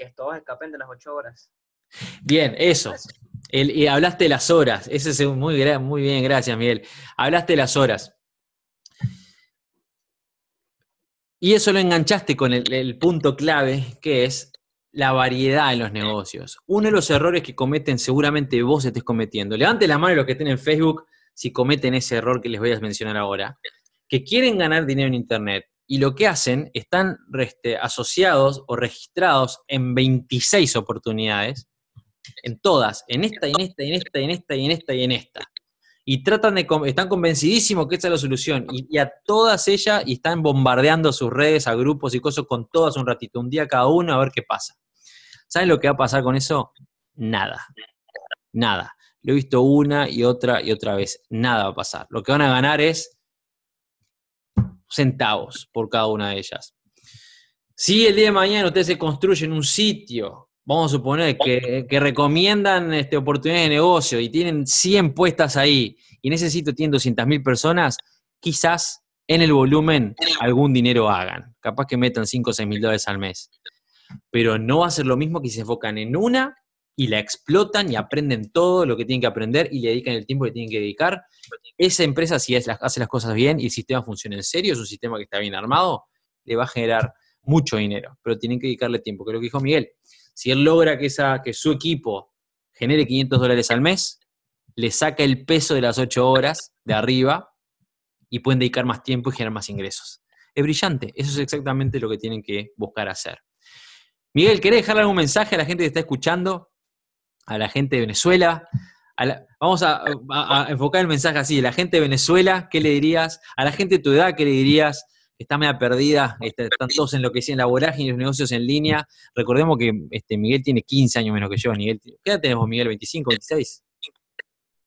que todos escapen de las ocho horas. Bien, eso. y hablaste de las horas. Ese es muy, muy bien, gracias, Miguel. Hablaste de las horas. Y eso lo enganchaste con el, punto clave, que es la variedad en los negocios. Uno de los errores que cometen, seguramente vos estés cometiendo. Levante la mano los que estén en Facebook si cometen ese error que les voy a mencionar ahora. Que quieren ganar dinero en Internet, y lo que hacen, están asociados o registrados en 26 oportunidades, en todas, en esta, en esta, en esta, en esta, y en esta, y en esta. Y tratan de, están convencidísimos que esa es la solución. Y, a todas ellas, y están bombardeando sus redes, a grupos y cosas con todas un ratito, un día cada uno, a ver qué pasa. ¿Saben lo que va a pasar con eso? Nada. Nada. Lo he visto una y otra y otra vez. Nada va a pasar. Lo que van a ganar es centavos por cada una de ellas. Si el día de mañana ustedes se construyen un sitio vamos a suponer que, recomiendan este, oportunidades de negocio y tienen 100 puestas ahí y necesito tienen 200.000 personas, quizás en el volumen algún dinero hagan. Capaz que metan 5 o 6 mil dólares al mes. Pero no va a ser lo mismo que si se enfocan en una y la explotan y aprenden todo lo que tienen que aprender y le dedican el tiempo que tienen que dedicar. Esa empresa, si hace las cosas bien y el sistema funciona en serio, es un sistema que está bien armado, le va a generar mucho dinero, pero tienen que dedicarle tiempo, que es lo que dijo Miguel. Si él logra que, que su equipo genere 500 dólares al mes, le saca el peso de las 8 horas de arriba y pueden dedicar más tiempo y generar más ingresos. Es brillante, eso es exactamente lo que tienen que buscar hacer. Miguel, ¿querés dejarle algún mensaje a la gente que está escuchando? A la gente de Venezuela. vamos a, enfocar el mensaje así, a la gente de Venezuela, ¿qué le dirías? A la gente de tu edad, ¿qué le dirías? está media perdida, este, están todos en lo que en la vorágine, los negocios en línea. Recordemos que este, Miguel tiene 15 años menos que yo. Miguel, ¿Qué edad tenemos, Miguel? ¿25, 26?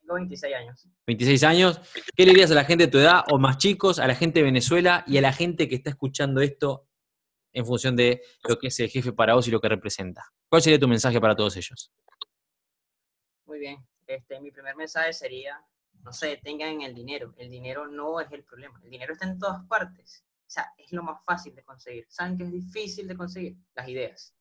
Tengo 26 años. 26 años. ¿Qué le dirías a la gente de tu edad o más chicos, a la gente de Venezuela y a la gente que está escuchando esto en función de lo que es el jefe para vos y lo que representa? ¿Cuál sería tu mensaje para todos ellos? Muy bien. Este, mi primer mensaje sería, no se detengan en el dinero. El dinero no es el problema. El dinero está en todas partes. O sea, es lo más fácil de conseguir. ¿Saben qué es difícil de conseguir? Las ideas.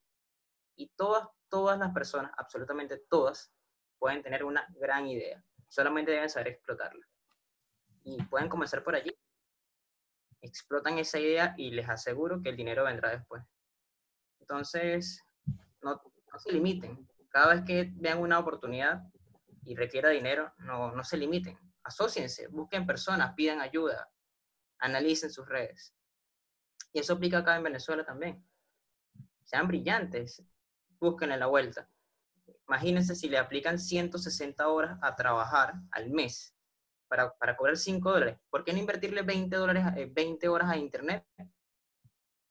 Y todas, todas las personas, absolutamente todas, pueden tener una gran idea. Solamente deben saber explotarla. Y pueden comenzar por allí. Explotan esa idea y les aseguro que el dinero vendrá después. Entonces, no, se limiten. Cada vez que vean una oportunidad y requiera dinero, no, no se limiten. Asociense, busquen personas, pidan ayuda, analicen sus redes. Y eso aplica acá en Venezuela también. Sean brillantes, búsquenle la vuelta. Imagínense si le aplican 160 horas a trabajar al mes para, para cobrar 5 dólares. ¿Por qué no invertirle 20, dólares, 20 eh, horas a Internet?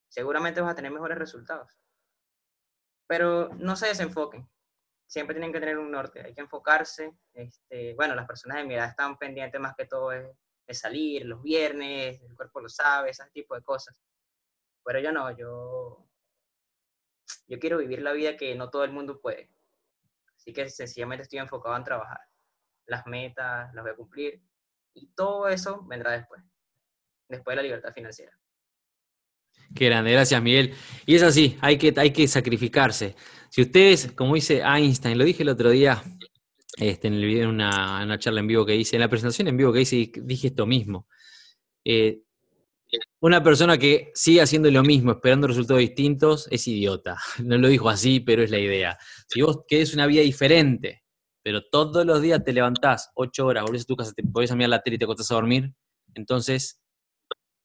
Seguramente vas a tener mejores resultados. Pero no se desenfoquen. Siempre tienen que tener un norte. Hay que enfocarse. Este, bueno, las personas de mi edad están pendientes más que todo de, salir los viernes, el cuerpo lo sabe, ese tipo de cosas. Pero yo no, yo, yo quiero vivir la vida que no todo el mundo puede. Así que sencillamente estoy enfocado en trabajar. Las metas las voy a cumplir y todo eso vendrá después, después de la libertad financiera. Qué grande, gracias Miguel. Y es así, hay que, hay que sacrificarse. Si ustedes, como dice Einstein, lo dije el otro día este, en el video, en una, una, charla en vivo que hice, en la presentación en vivo que hice, dije esto mismo. Eh, una persona que sigue haciendo lo mismo, esperando resultados distintos, es idiota. No lo dijo así, pero es la idea. Si vos querés una vida diferente, pero todos los días te levantás ocho horas, volvés a tu casa, te podés a mirar la tele y te acostás a dormir, entonces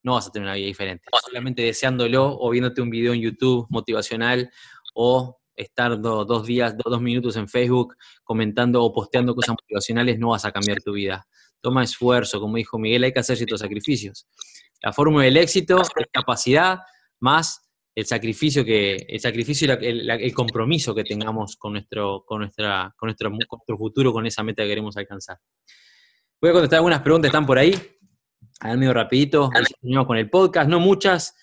no vas a tener una vida diferente. Solamente deseándolo o viéndote un video en YouTube motivacional o estar dos días, dos minutos en Facebook comentando o posteando cosas motivacionales, no vas a cambiar tu vida. Toma esfuerzo, como dijo Miguel, hay que hacer ciertos sacrificios. La fórmula del éxito es capacidad más el sacrificio que el sacrificio y el, compromiso que tengamos con nuestro con nuestra con nuestro, futuro con esa meta que queremos alcanzar. Voy a contestar algunas preguntas están por ahí. A ver, medio rapidito. Continuamos con el podcast, no muchas,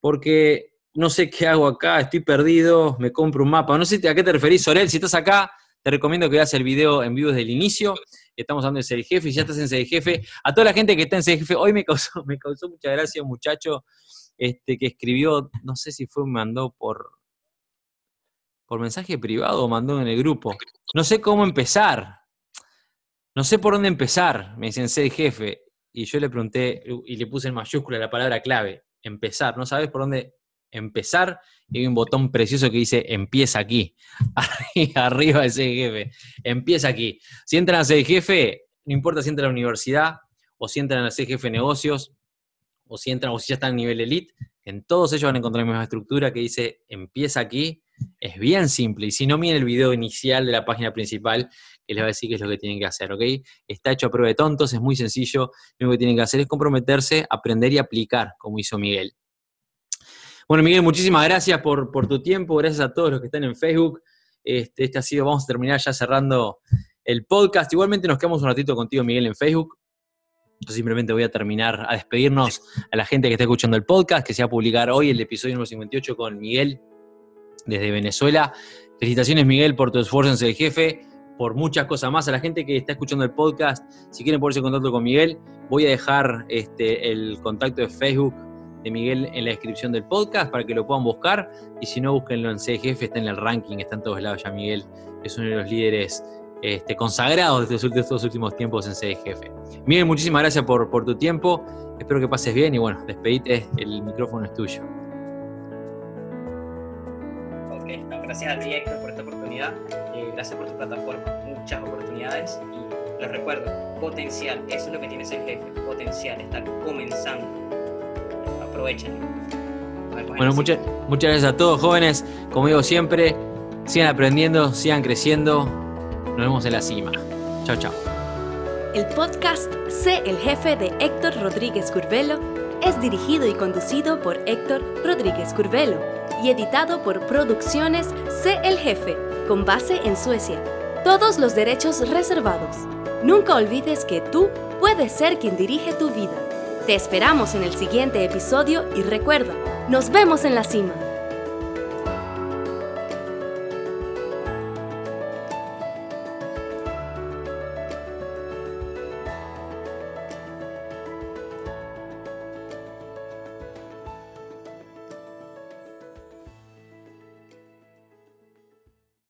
porque no sé qué hago acá, estoy perdido, me compro un mapa. No sé a qué te referís, Sorel. Si estás acá, te recomiendo que veas el video en vivo desde el inicio estamos hablando de ser jefe, y ya estás en ser jefe. A toda la gente que está en ser jefe, hoy me causó, me causó mucha gracia un muchacho este, que escribió, no sé si fue, mandó por, por mensaje privado o mandó en el grupo. No sé cómo empezar. No sé por dónde empezar, me dicen ser jefe. Y yo le pregunté y le puse en mayúscula la palabra clave, empezar. ¿No sabes por dónde empezar? Y hay un botón precioso que dice empieza aquí, arriba ese jefe, empieza aquí. Si entran a ser jefe, no importa si entran a la universidad o si entran a ser jefe de negocios o si entran o si ya están a nivel elite, en todos ellos van a encontrar la misma estructura que dice empieza aquí, es bien simple. Y si no, miren el video inicial de la página principal, que les va a decir qué es lo que tienen que hacer, ¿ok? Está hecho a prueba de tontos, es muy sencillo. Lo único que tienen que hacer es comprometerse, aprender y aplicar, como hizo Miguel. Bueno, Miguel, muchísimas gracias por, tu tiempo, gracias a todos los que están en Facebook. Este, este ha sido, vamos a terminar ya cerrando el podcast. Igualmente nos quedamos un ratito contigo, Miguel, en Facebook. Yo simplemente voy a terminar a despedirnos a la gente que está escuchando el podcast, que se va a publicar hoy el episodio número 58 con Miguel desde Venezuela. Felicitaciones, Miguel, por tu esfuerzo en ser jefe, por muchas cosas más. A la gente que está escuchando el podcast, si quieren ponerse en contacto con Miguel, voy a dejar este, el contacto de Facebook de Miguel en la descripción del podcast para que lo puedan buscar. Y si no, búsquenlo en CGF, está en el ranking, está en todos lados ya Miguel. Es uno de los líderes este, consagrados de estos, últimos tiempos en CDGF. Miguel, muchísimas gracias por, tu tiempo. Espero que pases bien y bueno, despedite, el micrófono es tuyo. Ok, gracias a ti por esta oportunidad, eh, gracias por tu plataforma, muchas oportunidades y les recuerdo, potencial, eso es lo que tiene ese jefe, potencial, está comenzando, aprovechen. Bueno, muchas, muchas gracias a todos jóvenes, como digo siempre, sigan aprendiendo, sigan creciendo, nos vemos en la cima. Chao, chao. El podcast Sé el jefe de Héctor Rodríguez Curvelo es dirigido y conducido por Héctor Rodríguez Curvelo y editado por Producciones Sé el jefe, con base en Suecia. Todos los derechos reservados. Nunca olvides que tú puedes ser quien dirige tu vida. Te esperamos en el siguiente episodio y recuerda, nos vemos en la cima.